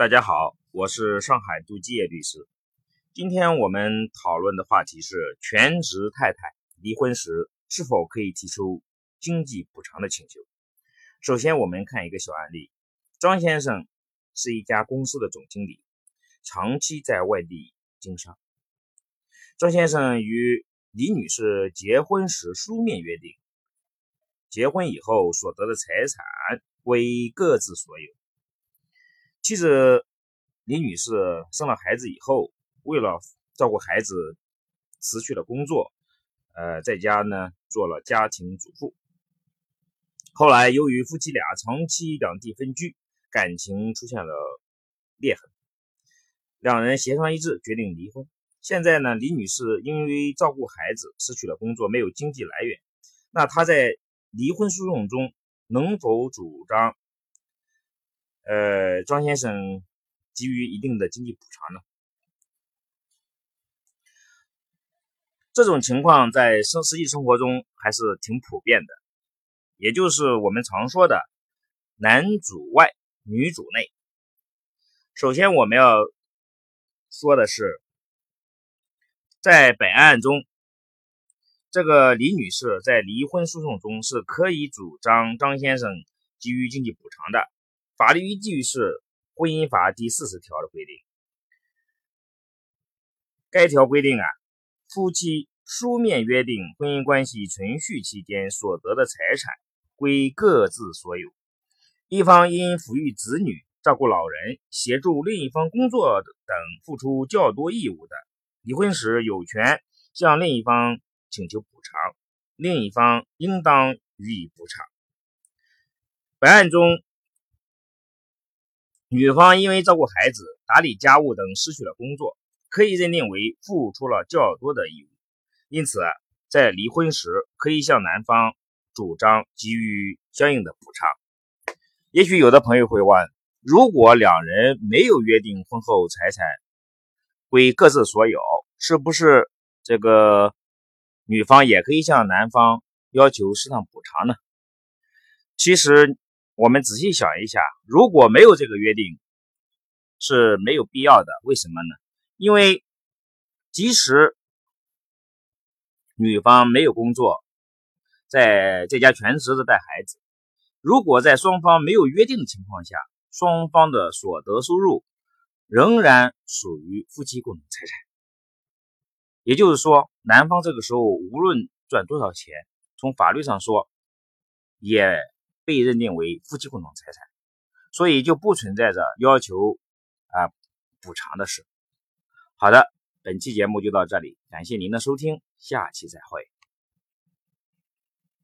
大家好，我是上海杜基业律师。今天我们讨论的话题是全职太太离婚时是否可以提出经济补偿的请求。首先，我们看一个小案例：张先生是一家公司的总经理，长期在外地经商。张先生与李女士结婚时书面约定，结婚以后所得的财产归各自所有。妻子李女士生了孩子以后，为了照顾孩子，辞去了工作，呃，在家呢做了家庭主妇。后来由于夫妻俩长期两地分居，感情出现了裂痕，两人协商一致，决定离婚。现在呢，李女士因为照顾孩子失去了工作，没有经济来源，那她在离婚诉讼中能否主张？呃，张先生给予一定的经济补偿呢？这种情况在生实际生活中还是挺普遍的，也就是我们常说的“男主外，女主内”。首先，我们要说的是，在本案中，这个李女士在离婚诉讼中是可以主张张先生给予经济补偿的。法律依据是《婚姻法》第四十条的规定。该条规定啊，夫妻书面约定婚姻关系存续期间所得的财产归各自所有。一方因抚育子女、照顾老人、协助另一方工作等付出较多义务的，离婚时有权向另一方请求补偿，另一方应当予以补偿。本案中。女方因为照顾孩子、打理家务等失去了工作，可以认定为付出了较多的义务，因此在离婚时可以向男方主张给予相应的补偿。也许有的朋友会问：如果两人没有约定婚后财产归各自所有，是不是这个女方也可以向男方要求适当补偿呢？其实。我们仔细想一下，如果没有这个约定，是没有必要的。为什么呢？因为即使女方没有工作，在在家全职的带孩子，如果在双方没有约定的情况下，双方的所得收入仍然属于夫妻共同财产。也就是说，男方这个时候无论赚多少钱，从法律上说，也。被认定为夫妻共同财产，所以就不存在着要求啊补偿的事。好的，本期节目就到这里，感谢您的收听，下期再会。